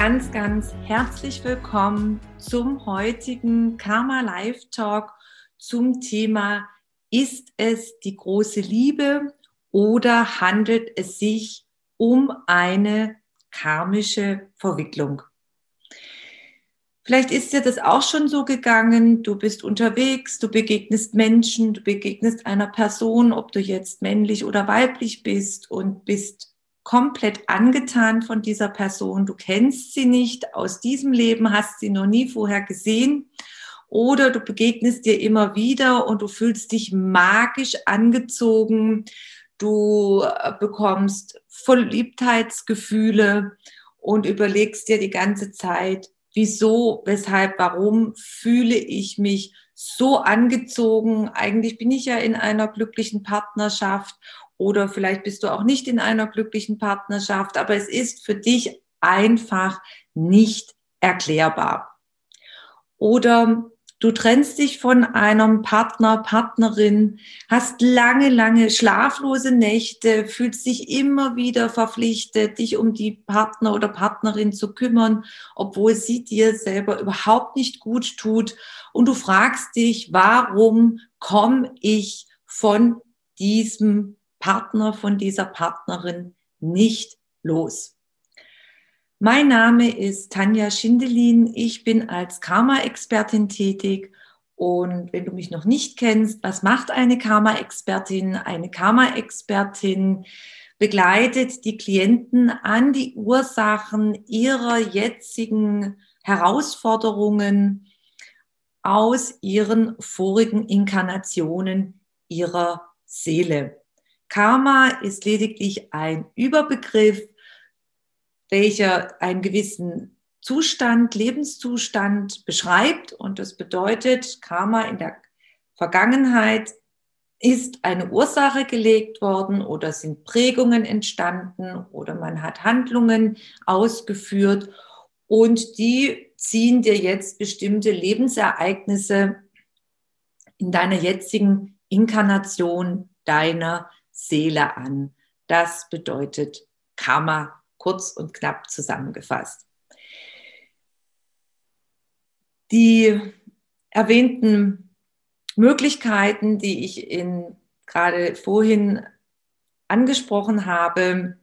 Ganz, ganz herzlich willkommen zum heutigen Karma Live Talk zum Thema Ist es die große Liebe oder handelt es sich um eine karmische Verwicklung? Vielleicht ist dir das auch schon so gegangen. Du bist unterwegs, du begegnest Menschen, du begegnest einer Person, ob du jetzt männlich oder weiblich bist und bist komplett angetan von dieser Person. Du kennst sie nicht aus diesem Leben, hast sie noch nie vorher gesehen. Oder du begegnest dir immer wieder und du fühlst dich magisch angezogen. Du äh, bekommst Verliebtheitsgefühle und überlegst dir die ganze Zeit, wieso, weshalb, warum fühle ich mich so angezogen. Eigentlich bin ich ja in einer glücklichen Partnerschaft oder vielleicht bist du auch nicht in einer glücklichen Partnerschaft, aber es ist für dich einfach nicht erklärbar. Oder Du trennst dich von einem Partner, Partnerin, hast lange, lange schlaflose Nächte, fühlst dich immer wieder verpflichtet, dich um die Partner oder Partnerin zu kümmern, obwohl sie dir selber überhaupt nicht gut tut. Und du fragst dich, warum komme ich von diesem Partner, von dieser Partnerin nicht los? Mein Name ist Tanja Schindelin. Ich bin als Karma-Expertin tätig. Und wenn du mich noch nicht kennst, was macht eine Karma-Expertin? Eine Karma-Expertin begleitet die Klienten an die Ursachen ihrer jetzigen Herausforderungen aus ihren vorigen Inkarnationen ihrer Seele. Karma ist lediglich ein Überbegriff welcher einen gewissen Zustand, Lebenszustand beschreibt. Und das bedeutet, Karma in der Vergangenheit ist eine Ursache gelegt worden oder sind Prägungen entstanden oder man hat Handlungen ausgeführt und die ziehen dir jetzt bestimmte Lebensereignisse in deiner jetzigen Inkarnation deiner Seele an. Das bedeutet Karma kurz und knapp zusammengefasst. Die erwähnten Möglichkeiten, die ich in, gerade vorhin angesprochen habe,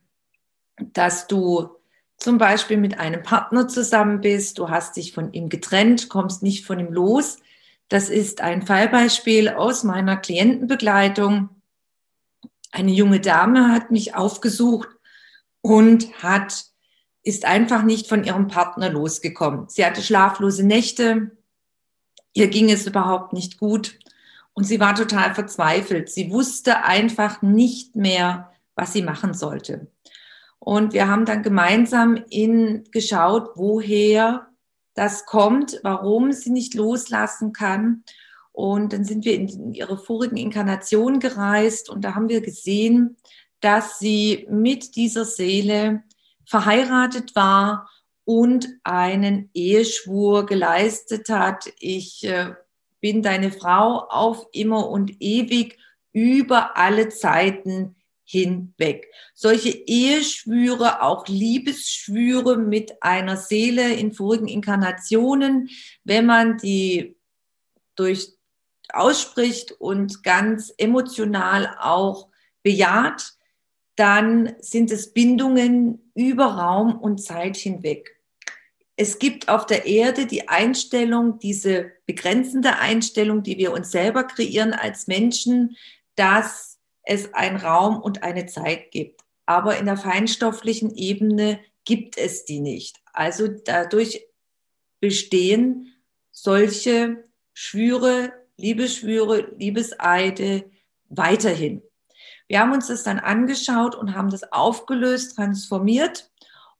dass du zum Beispiel mit einem Partner zusammen bist, du hast dich von ihm getrennt, kommst nicht von ihm los. Das ist ein Fallbeispiel aus meiner Klientenbegleitung. Eine junge Dame hat mich aufgesucht und hat, ist einfach nicht von ihrem Partner losgekommen. Sie hatte schlaflose Nächte, ihr ging es überhaupt nicht gut und sie war total verzweifelt. Sie wusste einfach nicht mehr, was sie machen sollte. Und wir haben dann gemeinsam in, geschaut, woher das kommt, warum sie nicht loslassen kann. Und dann sind wir in ihre vorigen Inkarnationen gereist und da haben wir gesehen, dass sie mit dieser Seele verheiratet war und einen Eheschwur geleistet hat. Ich äh, bin deine Frau auf immer und ewig über alle Zeiten hinweg. Solche Eheschwüre, auch Liebesschwüre mit einer Seele in vorigen Inkarnationen, wenn man die durch ausspricht und ganz emotional auch bejaht, dann sind es Bindungen über Raum und Zeit hinweg. Es gibt auf der Erde die Einstellung, diese begrenzende Einstellung, die wir uns selber kreieren als Menschen, dass es einen Raum und eine Zeit gibt. Aber in der feinstofflichen Ebene gibt es die nicht. Also dadurch bestehen solche Schwüre, Liebesschwüre, Liebeseide weiterhin. Wir haben uns das dann angeschaut und haben das aufgelöst, transformiert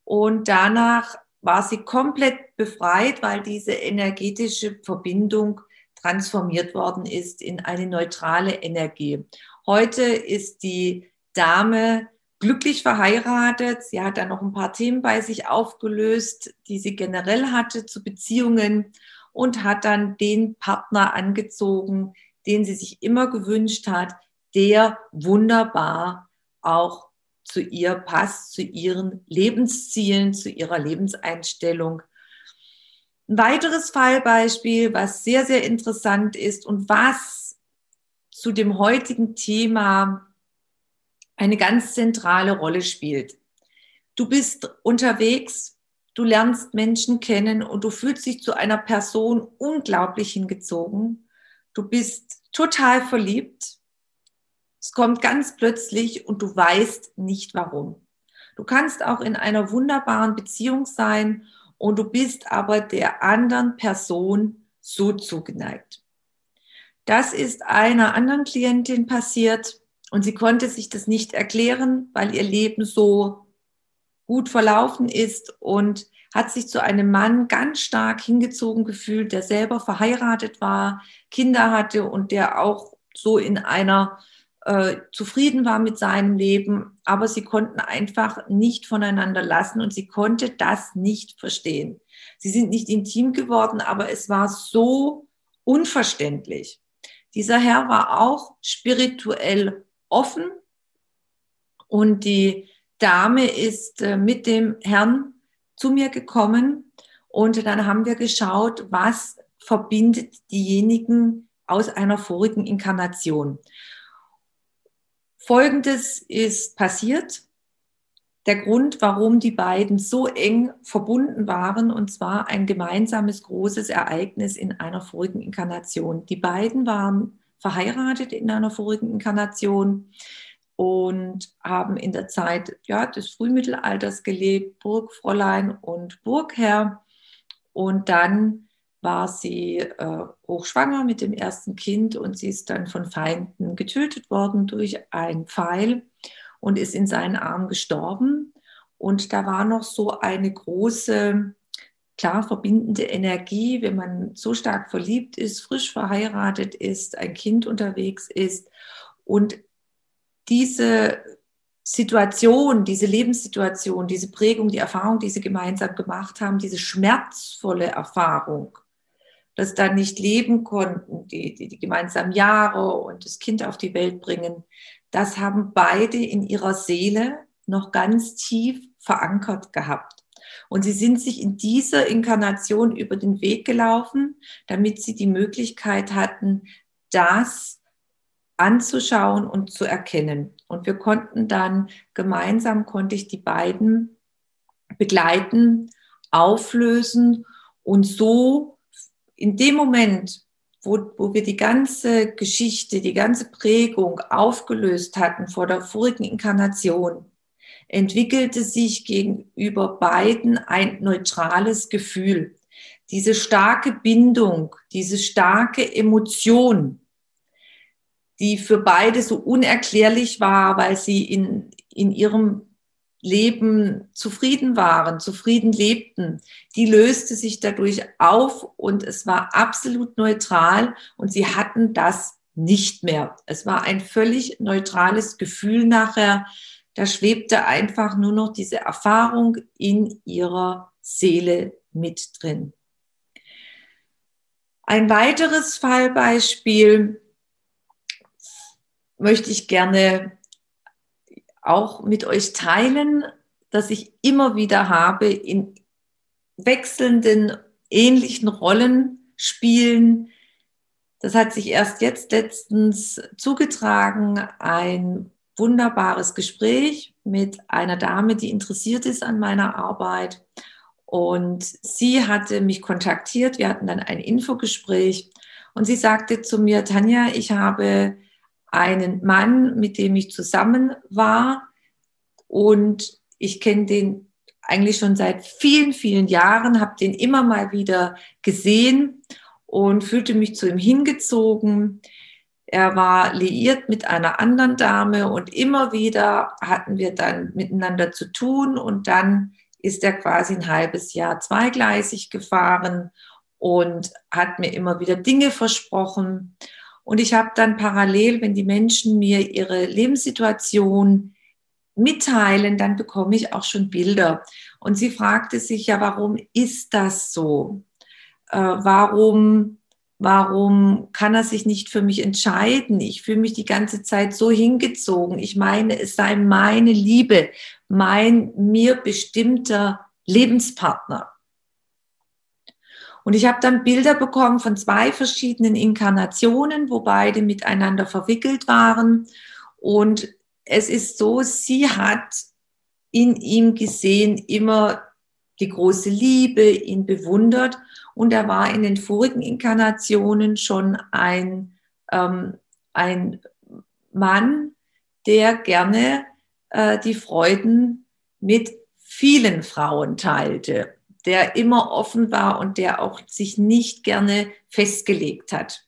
und danach war sie komplett befreit, weil diese energetische Verbindung transformiert worden ist in eine neutrale Energie. Heute ist die Dame glücklich verheiratet. Sie hat dann noch ein paar Themen bei sich aufgelöst, die sie generell hatte zu Beziehungen und hat dann den Partner angezogen, den sie sich immer gewünscht hat, der wunderbar auch zu ihr passt, zu ihren Lebenszielen, zu ihrer Lebenseinstellung. Ein weiteres Fallbeispiel, was sehr, sehr interessant ist und was zu dem heutigen Thema eine ganz zentrale Rolle spielt. Du bist unterwegs, du lernst Menschen kennen und du fühlst dich zu einer Person unglaublich hingezogen. Du bist total verliebt. Es kommt ganz plötzlich und du weißt nicht warum. Du kannst auch in einer wunderbaren Beziehung sein und du bist aber der anderen Person so zugeneigt. Das ist einer anderen Klientin passiert und sie konnte sich das nicht erklären, weil ihr Leben so gut verlaufen ist und hat sich zu einem Mann ganz stark hingezogen gefühlt, der selber verheiratet war, Kinder hatte und der auch so in einer äh, zufrieden war mit seinem Leben, aber sie konnten einfach nicht voneinander lassen und sie konnte das nicht verstehen. Sie sind nicht intim geworden, aber es war so unverständlich. Dieser Herr war auch spirituell offen und die Dame ist äh, mit dem Herrn zu mir gekommen und dann haben wir geschaut, was verbindet diejenigen aus einer vorigen Inkarnation. Folgendes ist passiert. Der Grund, warum die beiden so eng verbunden waren, und zwar ein gemeinsames großes Ereignis in einer vorigen Inkarnation. Die beiden waren verheiratet in einer vorigen Inkarnation und haben in der Zeit ja, des Frühmittelalters gelebt, Burgfräulein und Burgherr. Und dann war sie äh, hochschwanger mit dem ersten Kind und sie ist dann von Feinden getötet worden durch einen Pfeil und ist in seinen Armen gestorben. Und da war noch so eine große klar verbindende Energie, wenn man so stark verliebt ist, frisch verheiratet ist, ein Kind unterwegs ist und diese Situation, diese Lebenssituation, diese Prägung, die Erfahrung, die sie gemeinsam gemacht haben, diese schmerzvolle Erfahrung, dass da nicht leben konnten, die, die, die gemeinsamen Jahre und das Kind auf die Welt bringen, das haben beide in ihrer Seele noch ganz tief verankert gehabt. Und sie sind sich in dieser Inkarnation über den Weg gelaufen, damit sie die Möglichkeit hatten, das anzuschauen und zu erkennen. Und wir konnten dann gemeinsam, konnte ich die beiden begleiten, auflösen und so in dem Moment, wo, wo wir die ganze Geschichte, die ganze Prägung aufgelöst hatten vor der vorigen Inkarnation, entwickelte sich gegenüber beiden ein neutrales Gefühl. Diese starke Bindung, diese starke Emotion, die für beide so unerklärlich war, weil sie in, in ihrem Leben zufrieden waren, zufrieden lebten, die löste sich dadurch auf und es war absolut neutral und sie hatten das nicht mehr. Es war ein völlig neutrales Gefühl nachher, da schwebte einfach nur noch diese Erfahrung in ihrer Seele mit drin. Ein weiteres Fallbeispiel möchte ich gerne auch mit euch teilen, dass ich immer wieder habe in wechselnden, ähnlichen Rollen spielen. Das hat sich erst jetzt letztens zugetragen. Ein wunderbares Gespräch mit einer Dame, die interessiert ist an meiner Arbeit. Und sie hatte mich kontaktiert. Wir hatten dann ein Infogespräch. Und sie sagte zu mir, Tanja, ich habe einen Mann, mit dem ich zusammen war. Und ich kenne den eigentlich schon seit vielen, vielen Jahren, habe den immer mal wieder gesehen und fühlte mich zu ihm hingezogen Er war liiert mit einer anderen Dame und immer wieder hatten wir dann miteinander zu tun und dann ist er quasi ein halbes Jahr zweigleisig gefahren und hat mir immer wieder Dinge versprochen. Und ich habe dann parallel, wenn die Menschen mir ihre Lebenssituation mitteilen, dann bekomme ich auch schon Bilder. Und sie fragte sich ja, warum ist das so? Äh, warum, warum kann er sich nicht für mich entscheiden? Ich fühle mich die ganze Zeit so hingezogen. Ich meine, es sei meine Liebe, mein mir bestimmter Lebenspartner. Und ich habe dann Bilder bekommen von zwei verschiedenen Inkarnationen, wo beide miteinander verwickelt waren. Und es ist so, sie hat in ihm gesehen immer die große Liebe, ihn bewundert. Und er war in den vorigen Inkarnationen schon ein, ähm, ein Mann, der gerne äh, die Freuden mit vielen Frauen teilte der immer offen war und der auch sich nicht gerne festgelegt hat.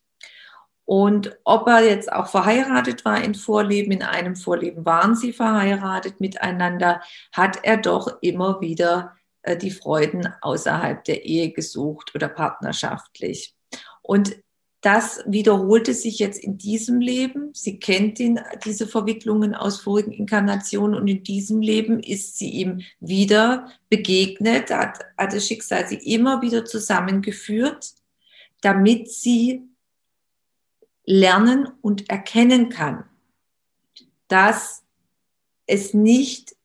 Und ob er jetzt auch verheiratet war in Vorleben, in einem Vorleben waren sie verheiratet miteinander, hat er doch immer wieder äh, die Freuden außerhalb der Ehe gesucht oder partnerschaftlich. Und das wiederholte sich jetzt in diesem Leben. Sie kennt ihn, diese Verwicklungen aus vorigen Inkarnationen und in diesem Leben ist sie ihm wieder begegnet, hat, hat das Schicksal sie immer wieder zusammengeführt, damit sie lernen und erkennen kann, dass es nicht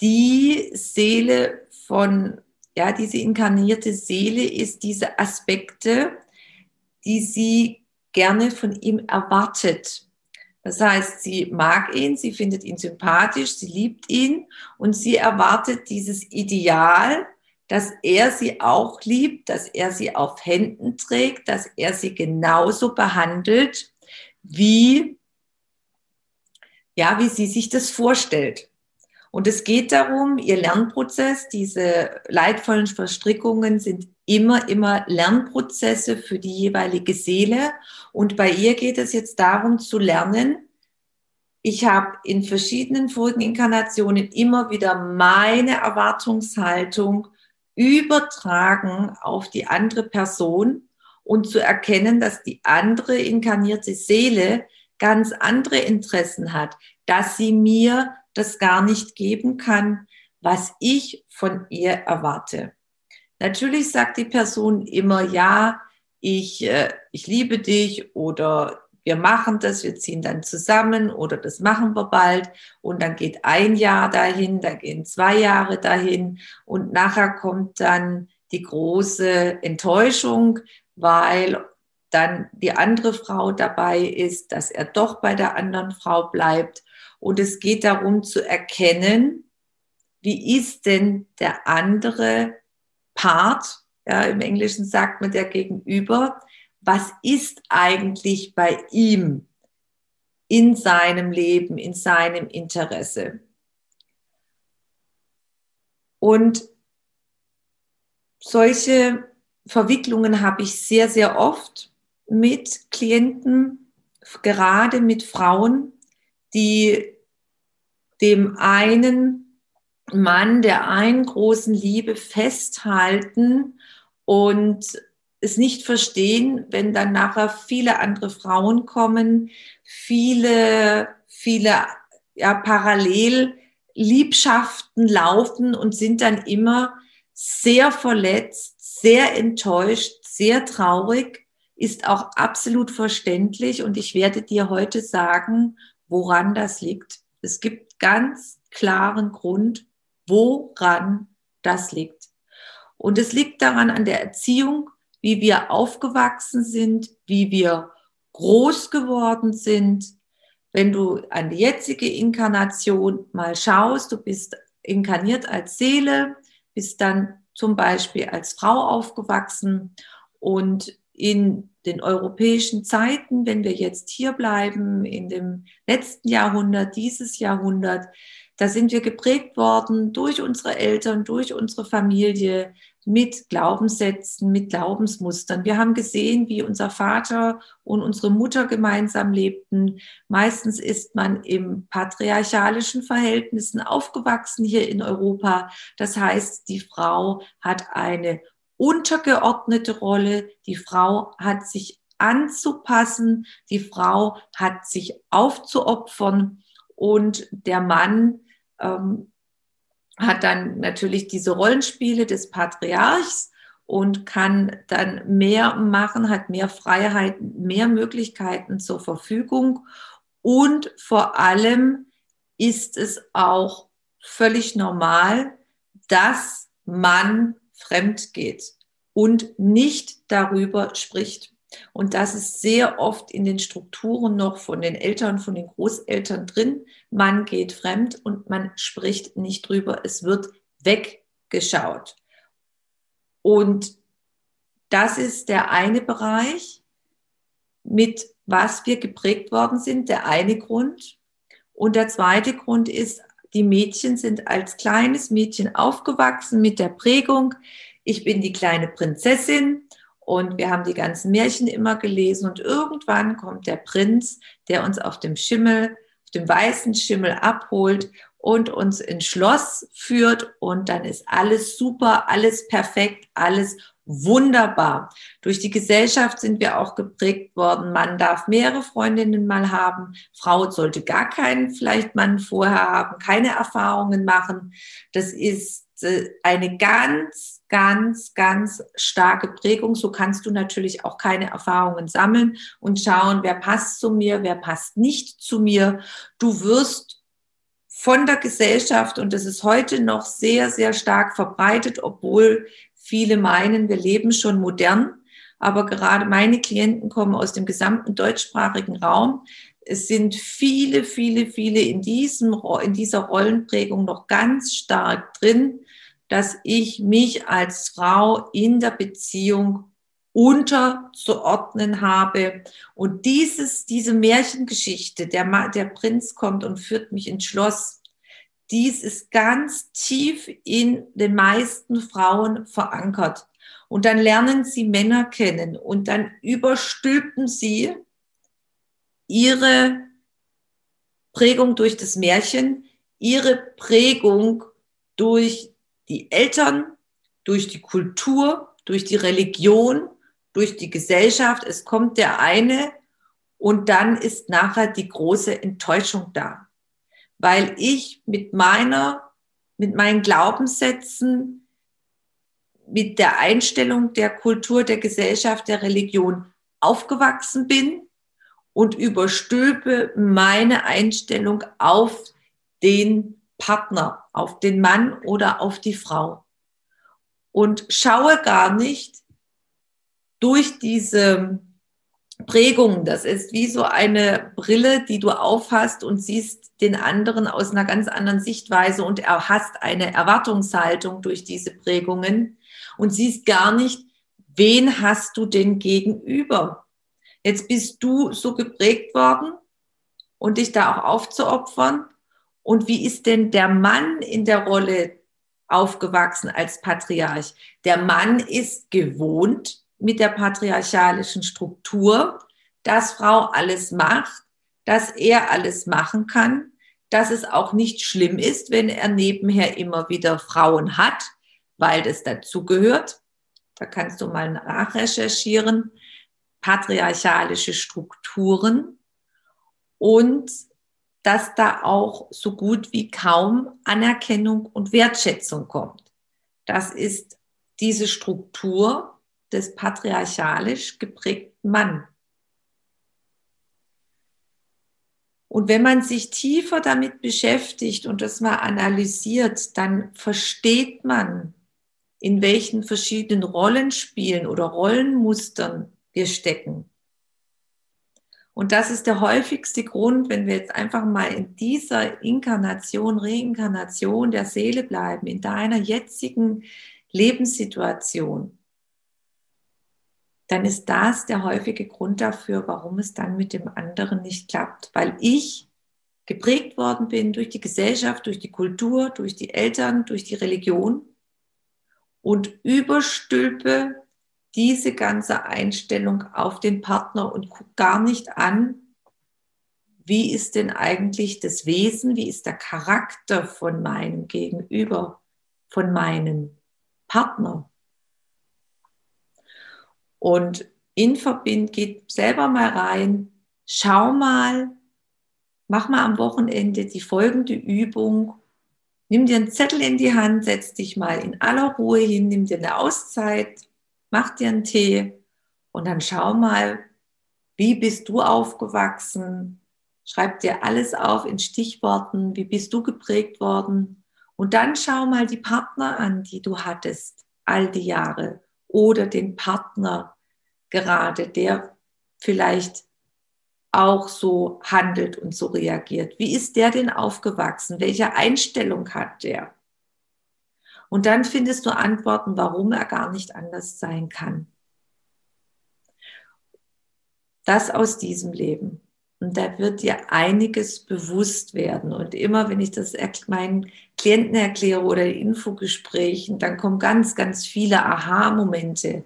die Seele von ja, diese inkarnierte Seele ist diese Aspekte, die sie gerne von ihm erwartet. Das heißt, sie mag ihn, sie findet ihn sympathisch, sie liebt ihn und sie erwartet dieses Ideal, dass er sie auch liebt, dass er sie auf Händen trägt, dass er sie genauso behandelt, wie, ja, wie sie sich das vorstellt. Und es geht darum, ihr Lernprozess, diese leidvollen Verstrickungen sind immer, immer Lernprozesse für die jeweilige Seele. Und bei ihr geht es jetzt darum zu lernen, ich habe in verschiedenen vorigen Inkarnationen immer wieder meine Erwartungshaltung übertragen auf die andere Person und zu erkennen, dass die andere inkarnierte Seele ganz andere Interessen hat, dass sie mir das gar nicht geben kann, was ich von ihr erwarte. Natürlich sagt die Person immer, ja, ich, äh, ich liebe dich oder wir machen das, wir ziehen dann zusammen oder das machen wir bald und dann geht ein Jahr dahin, da gehen zwei Jahre dahin und nachher kommt dann die große Enttäuschung, weil dann die andere Frau dabei ist, dass er doch bei der anderen Frau bleibt und es geht darum zu erkennen, wie ist denn der andere Part, ja, im Englischen sagt man der Gegenüber, was ist eigentlich bei ihm in seinem Leben, in seinem Interesse. Und solche Verwicklungen habe ich sehr, sehr oft mit Klienten, gerade mit Frauen, die dem einen Mann der einen großen Liebe festhalten und es nicht verstehen, wenn dann nachher viele andere Frauen kommen, viele, viele ja, parallel Liebschaften laufen und sind dann immer sehr verletzt, sehr enttäuscht, sehr traurig, ist auch absolut verständlich. Und ich werde dir heute sagen, woran das liegt. Es gibt ganz klaren Grund, woran das liegt. Und es liegt daran an der Erziehung, wie wir aufgewachsen sind, wie wir groß geworden sind. Wenn du an die jetzige Inkarnation mal schaust, du bist inkarniert als Seele, bist dann zum Beispiel als Frau aufgewachsen und in den europäischen Zeiten, wenn wir jetzt hier bleiben, in dem letzten Jahrhundert, dieses Jahrhundert, da sind wir geprägt worden durch unsere Eltern, durch unsere Familie mit Glaubenssätzen, mit Glaubensmustern. Wir haben gesehen, wie unser Vater und unsere Mutter gemeinsam lebten. Meistens ist man im patriarchalischen Verhältnissen aufgewachsen hier in Europa. Das heißt, die Frau hat eine untergeordnete Rolle. Die Frau hat sich anzupassen. Die Frau hat sich aufzuopfern. Und der Mann ähm, hat dann natürlich diese Rollenspiele des Patriarchs und kann dann mehr machen, hat mehr Freiheit, mehr Möglichkeiten zur Verfügung. Und vor allem ist es auch völlig normal, dass man fremd geht und nicht darüber spricht. Und das ist sehr oft in den Strukturen noch von den Eltern, von den Großeltern drin. Man geht fremd und man spricht nicht drüber. Es wird weggeschaut. Und das ist der eine Bereich, mit was wir geprägt worden sind, der eine Grund. Und der zweite Grund ist, die Mädchen sind als kleines Mädchen aufgewachsen mit der Prägung, ich bin die kleine Prinzessin und wir haben die ganzen Märchen immer gelesen und irgendwann kommt der Prinz, der uns auf dem Schimmel, auf dem weißen Schimmel abholt und uns ins Schloss führt und dann ist alles super, alles perfekt, alles wunderbar. Durch die Gesellschaft sind wir auch geprägt worden. Man darf mehrere Freundinnen mal haben. Frau sollte gar keinen vielleicht Mann vorher haben, keine Erfahrungen machen. Das ist äh, eine ganz, ganz, ganz starke Prägung. So kannst du natürlich auch keine Erfahrungen sammeln und schauen, wer passt zu mir, wer passt nicht zu mir. Du wirst von der Gesellschaft, und das ist heute noch sehr, sehr stark verbreitet, obwohl viele meinen, wir leben schon modern. Aber gerade meine Klienten kommen aus dem gesamten deutschsprachigen Raum. Es sind viele, viele, viele in, diesem, in dieser Rollenprägung noch ganz stark drin dass ich mich als Frau in der Beziehung unterzuordnen habe. Und dieses, diese Märchengeschichte, der, der Prinz kommt und führt mich ins Schloss, dies ist ganz tief in den meisten Frauen verankert. Und dann lernen sie Männer kennen und dann überstülpen sie ihre Prägung durch das Märchen, ihre Prägung durch die Eltern, durch die Kultur, durch die Religion, durch die Gesellschaft. Es kommt der eine und dann ist nachher die große Enttäuschung da, weil ich mit meiner, mit meinen Glaubenssätzen, mit der Einstellung der Kultur, der Gesellschaft, der Religion aufgewachsen bin und überstülpe meine Einstellung auf den Partner, auf den Mann oder auf die Frau. Und schaue gar nicht durch diese Prägung, das ist wie so eine Brille, die du aufhast und siehst den anderen aus einer ganz anderen Sichtweise und hast eine Erwartungshaltung durch diese Prägungen und siehst gar nicht, wen hast du denn gegenüber? Jetzt bist du so geprägt worden und dich da auch aufzuopfern und wie ist denn der Mann in der Rolle aufgewachsen als Patriarch? Der Mann ist gewohnt mit der patriarchalischen Struktur, dass Frau alles macht, dass er alles machen kann, dass es auch nicht schlimm ist, wenn er nebenher immer wieder Frauen hat, weil das dazugehört. Da kannst du mal nachrecherchieren. Patriarchalische Strukturen. Und dass da auch so gut wie kaum Anerkennung und Wertschätzung kommt. Das ist diese Struktur des patriarchalisch geprägten Mann. Und wenn man sich tiefer damit beschäftigt und das mal analysiert, dann versteht man, in welchen verschiedenen Rollenspielen oder Rollenmustern wir stecken. Und das ist der häufigste Grund, wenn wir jetzt einfach mal in dieser Inkarnation, Reinkarnation der Seele bleiben, in deiner jetzigen Lebenssituation, dann ist das der häufige Grund dafür, warum es dann mit dem anderen nicht klappt. Weil ich geprägt worden bin durch die Gesellschaft, durch die Kultur, durch die Eltern, durch die Religion und überstülpe diese ganze Einstellung auf den Partner und gucke gar nicht an, wie ist denn eigentlich das Wesen, wie ist der Charakter von meinem Gegenüber, von meinem Partner. Und in Verbind geht selber mal rein, schau mal, mach mal am Wochenende die folgende Übung. Nimm dir einen Zettel in die Hand, setz dich mal in aller Ruhe hin, nimm dir eine Auszeit, mach dir einen Tee und dann schau mal, wie bist du aufgewachsen? Schreib dir alles auf in Stichworten, wie bist du geprägt worden? Und dann schau mal die Partner an, die du hattest, all die Jahre. Oder den Partner gerade, der vielleicht auch so handelt und so reagiert. Wie ist der denn aufgewachsen? Welche Einstellung hat der? Und dann findest du Antworten, warum er gar nicht anders sein kann. Das aus diesem Leben. Und da wird dir einiges bewusst werden. Und immer, wenn ich das meinen Klienten erkläre oder in Infogesprächen, dann kommen ganz, ganz viele Aha-Momente,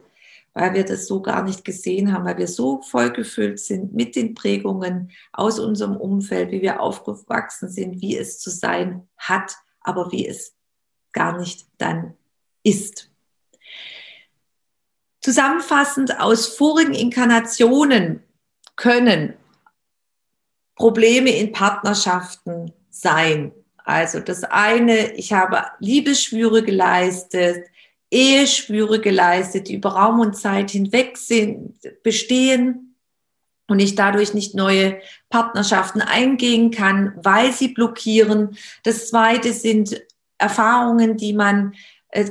weil wir das so gar nicht gesehen haben, weil wir so vollgefüllt sind mit den Prägungen aus unserem Umfeld, wie wir aufgewachsen sind, wie es zu sein hat, aber wie es gar nicht dann ist. Zusammenfassend aus vorigen Inkarnationen können Probleme in Partnerschaften sein. Also das eine, ich habe Liebesschwüre geleistet, Eheschwüre geleistet, die über Raum und Zeit hinweg sind, bestehen und ich dadurch nicht neue Partnerschaften eingehen kann, weil sie blockieren. Das zweite sind Erfahrungen, die man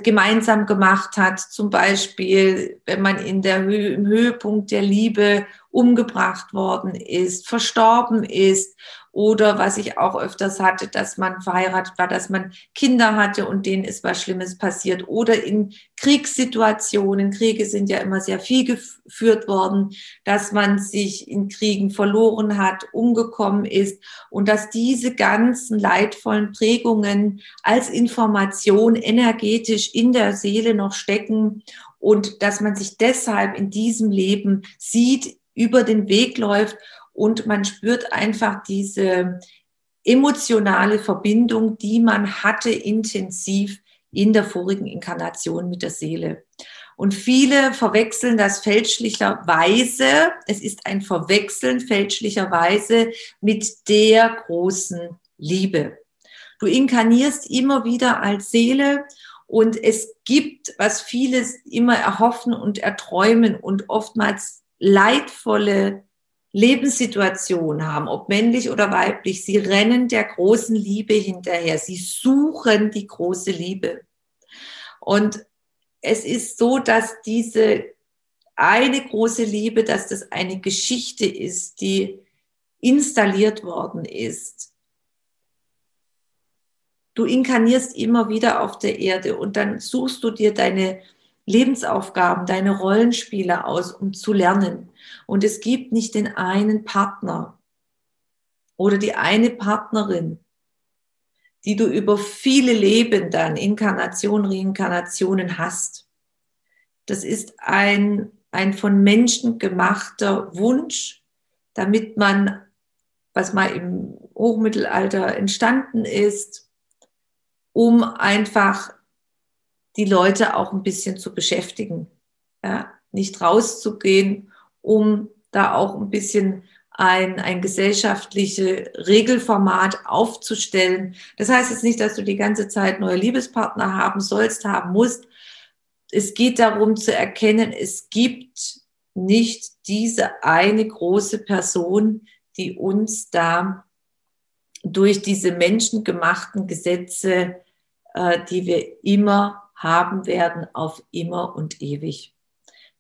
gemeinsam gemacht hat, zum Beispiel, wenn man in der Höhe, im Höhepunkt der Liebe umgebracht worden ist, verstorben ist oder was ich auch öfters hatte, dass man verheiratet war, dass man Kinder hatte und denen ist was Schlimmes passiert. Oder in Kriegssituationen, Kriege sind ja immer sehr viel geführt worden, dass man sich in Kriegen verloren hat, umgekommen ist und dass diese ganzen leidvollen Prägungen als Information energetisch in der Seele noch stecken und dass man sich deshalb in diesem Leben sieht, über den Weg läuft und man spürt einfach diese emotionale Verbindung, die man hatte intensiv in der vorigen Inkarnation mit der Seele. Und viele verwechseln das fälschlicherweise, es ist ein Verwechseln fälschlicherweise mit der großen Liebe. Du inkarnierst immer wieder als Seele und es gibt, was viele immer erhoffen und erträumen und oftmals leidvolle Lebenssituation haben, ob männlich oder weiblich, sie rennen der großen Liebe hinterher. Sie suchen die große Liebe. Und es ist so, dass diese eine große Liebe, dass das eine Geschichte ist, die installiert worden ist. Du inkarnierst immer wieder auf der Erde und dann suchst du dir deine Lebensaufgaben, deine Rollenspiele aus, um zu lernen. Und es gibt nicht den einen Partner oder die eine Partnerin, die du über viele Leben dann, Inkarnationen, Reinkarnationen hast. Das ist ein, ein von Menschen gemachter Wunsch, damit man, was mal im Hochmittelalter entstanden ist, um einfach die Leute auch ein bisschen zu beschäftigen. Ja, nicht rauszugehen, um da auch ein bisschen ein, ein gesellschaftliches Regelformat aufzustellen. Das heißt jetzt nicht, dass du die ganze Zeit neue Liebespartner haben sollst, haben musst. Es geht darum zu erkennen, es gibt nicht diese eine große Person, die uns da durch diese menschengemachten Gesetze, äh, die wir immer haben werden auf immer und ewig.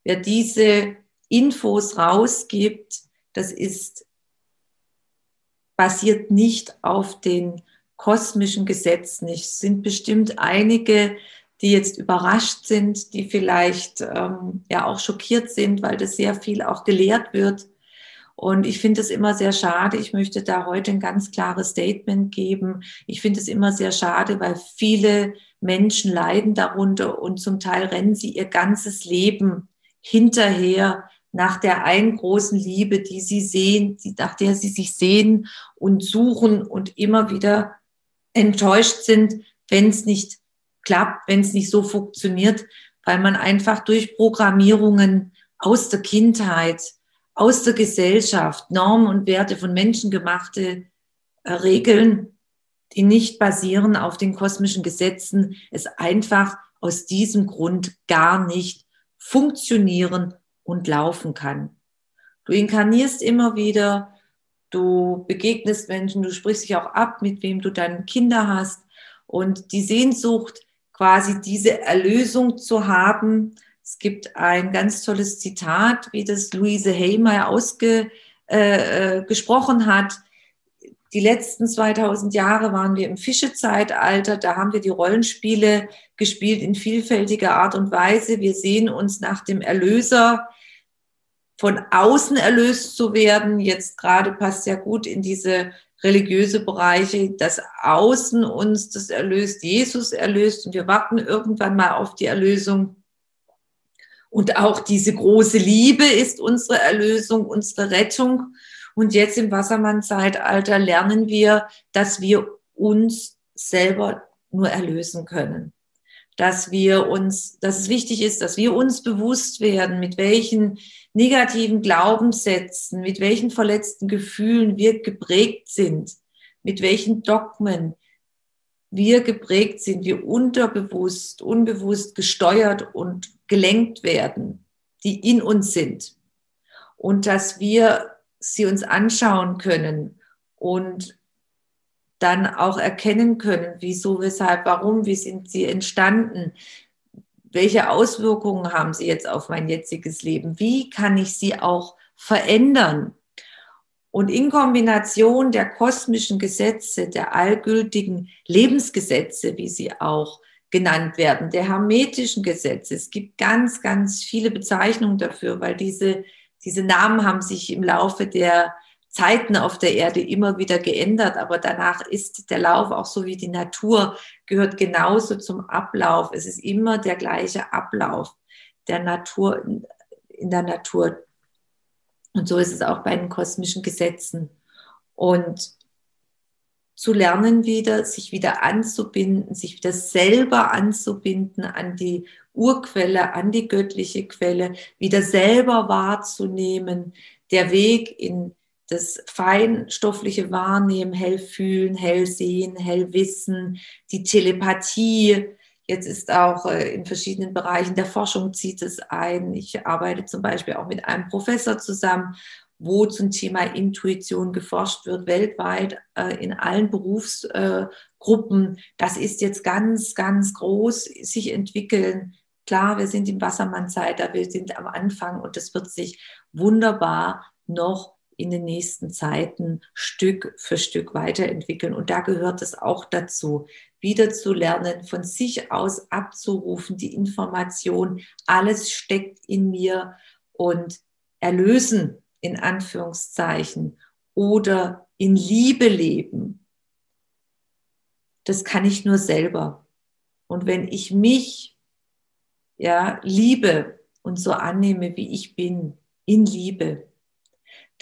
Wer diese Infos rausgibt, das ist basiert nicht auf den kosmischen Gesetzen. Es sind bestimmt einige, die jetzt überrascht sind, die vielleicht ähm, ja auch schockiert sind, weil das sehr viel auch gelehrt wird. Und ich finde es immer sehr schade. Ich möchte da heute ein ganz klares Statement geben. Ich finde es immer sehr schade, weil viele Menschen leiden darunter und zum Teil rennen sie ihr ganzes Leben hinterher nach der einen großen Liebe, die sie sehen, die, nach der sie sich sehen und suchen und immer wieder enttäuscht sind, wenn es nicht klappt, wenn es nicht so funktioniert, weil man einfach durch Programmierungen aus der Kindheit, aus der Gesellschaft, Normen und Werte von menschengemachte äh, Regeln, die nicht basieren auf den kosmischen Gesetzen, es einfach aus diesem Grund gar nicht funktionieren und laufen kann. Du inkarnierst immer wieder, du begegnest Menschen, du sprichst dich auch ab, mit wem du deine Kinder hast und die Sehnsucht, quasi diese Erlösung zu haben. Es gibt ein ganz tolles Zitat, wie das Louise Haymeyer ausgesprochen äh, äh hat. Die letzten 2000 Jahre waren wir im Fischezeitalter. Da haben wir die Rollenspiele gespielt in vielfältiger Art und Weise. Wir sehen uns nach dem Erlöser von außen erlöst zu werden. Jetzt gerade passt ja gut in diese religiöse Bereiche, dass außen uns das erlöst, Jesus erlöst und wir warten irgendwann mal auf die Erlösung. Und auch diese große Liebe ist unsere Erlösung, unsere Rettung. Und jetzt im Wassermann-Zeitalter lernen wir, dass wir uns selber nur erlösen können. Dass wir uns, dass es wichtig ist, dass wir uns bewusst werden, mit welchen negativen Glaubenssätzen, mit welchen verletzten Gefühlen wir geprägt sind, mit welchen Dogmen wir geprägt sind, wir unterbewusst, unbewusst gesteuert und gelenkt werden, die in uns sind. Und dass wir sie uns anschauen können und dann auch erkennen können, wieso, weshalb, warum, wie sind sie entstanden, welche Auswirkungen haben sie jetzt auf mein jetziges Leben, wie kann ich sie auch verändern. Und in Kombination der kosmischen Gesetze, der allgültigen Lebensgesetze, wie sie auch genannt werden, der hermetischen Gesetze. Es gibt ganz, ganz viele Bezeichnungen dafür, weil diese, diese Namen haben sich im Laufe der Zeiten auf der Erde immer wieder geändert, aber danach ist der Lauf auch so wie die Natur, gehört genauso zum Ablauf. Es ist immer der gleiche Ablauf der Natur, in der Natur. Und so ist es auch bei den kosmischen Gesetzen. Und zu lernen wieder, sich wieder anzubinden, sich wieder selber anzubinden an die Urquelle, an die göttliche Quelle, wieder selber wahrzunehmen, der Weg in das feinstoffliche Wahrnehmen, hell fühlen, hell sehen, hell wissen, die Telepathie. Jetzt ist auch äh, in verschiedenen Bereichen der Forschung zieht es ein. Ich arbeite zum Beispiel auch mit einem Professor zusammen, wo zum Thema Intuition geforscht wird, weltweit äh, in allen Berufsgruppen. Das ist jetzt ganz, ganz groß sich entwickeln. Klar, wir sind im Wassermann-Zeitalter, wir sind am Anfang und es wird sich wunderbar noch in den nächsten Zeiten Stück für Stück weiterentwickeln. Und da gehört es auch dazu, wieder zu lernen, von sich aus abzurufen, die Information, alles steckt in mir und erlösen in Anführungszeichen oder in Liebe leben. Das kann ich nur selber. Und wenn ich mich ja liebe und so annehme, wie ich bin, in Liebe,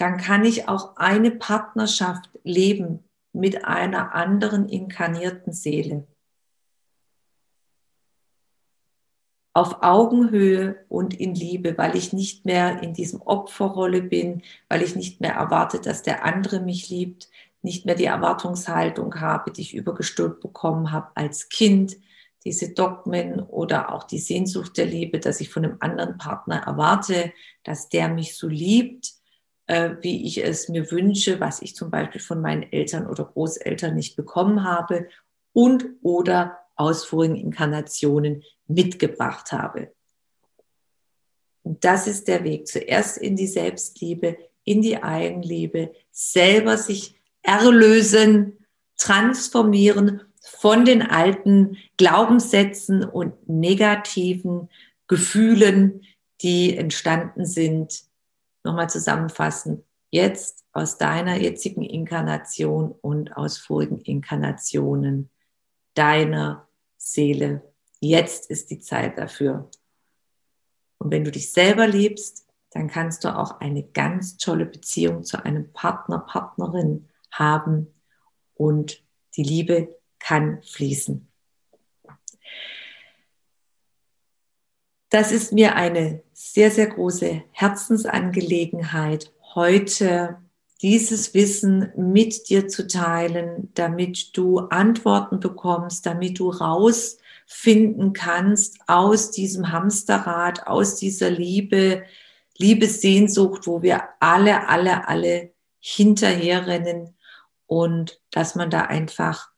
dann kann ich auch eine Partnerschaft leben mit einer anderen inkarnierten Seele. Auf Augenhöhe und in Liebe, weil ich nicht mehr in diesem Opferrolle bin, weil ich nicht mehr erwarte, dass der andere mich liebt, nicht mehr die Erwartungshaltung habe, die ich übergestülpt bekommen habe als Kind, diese Dogmen oder auch die Sehnsucht der Liebe, dass ich von einem anderen Partner erwarte, dass der mich so liebt, äh, wie ich es mir wünsche, was ich zum Beispiel von meinen Eltern oder Großeltern nicht bekommen habe und oder aus vorigen Inkarnationen mitgebracht habe. Und das ist der Weg. Zuerst in die Selbstliebe, in die Eigenliebe, selber sich erlösen, transformieren von den alten Glaubenssätzen und negativen Gefühlen, die entstanden sind nochmal zusammenfassen jetzt aus deiner jetzigen Inkarnation und aus vorigen Inkarnationen deiner Seele. Jetzt ist die Zeit dafür. Und wenn du dich selber liebst, dann kannst du auch eine ganz tolle Beziehung zu einem Partner, Partnerin haben und die Liebe kann fließen. Das ist mir eine sehr, sehr große Herzensangelegenheit, heute dieses Wissen mit dir zu teilen, damit du Antworten bekommst, damit du rausfinden kannst aus diesem Hamsterrad, aus dieser Liebe, Liebessehnsucht, wo wir alle, alle, alle hinterherrennen und dass man da einfach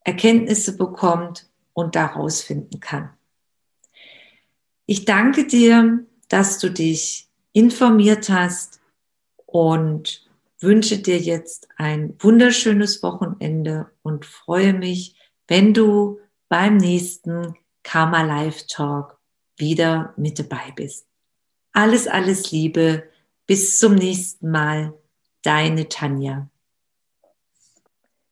Erkenntnisse bekommt und daraus finden kann. Ich danke dir, dass du dich informiert hast und wünsche dir jetzt ein wunderschönes Wochenende und freue mich, wenn du beim nächsten Karma Live Talk wieder mit dabei bist. Alles, alles Liebe. Bis zum nächsten Mal. Deine Tanja.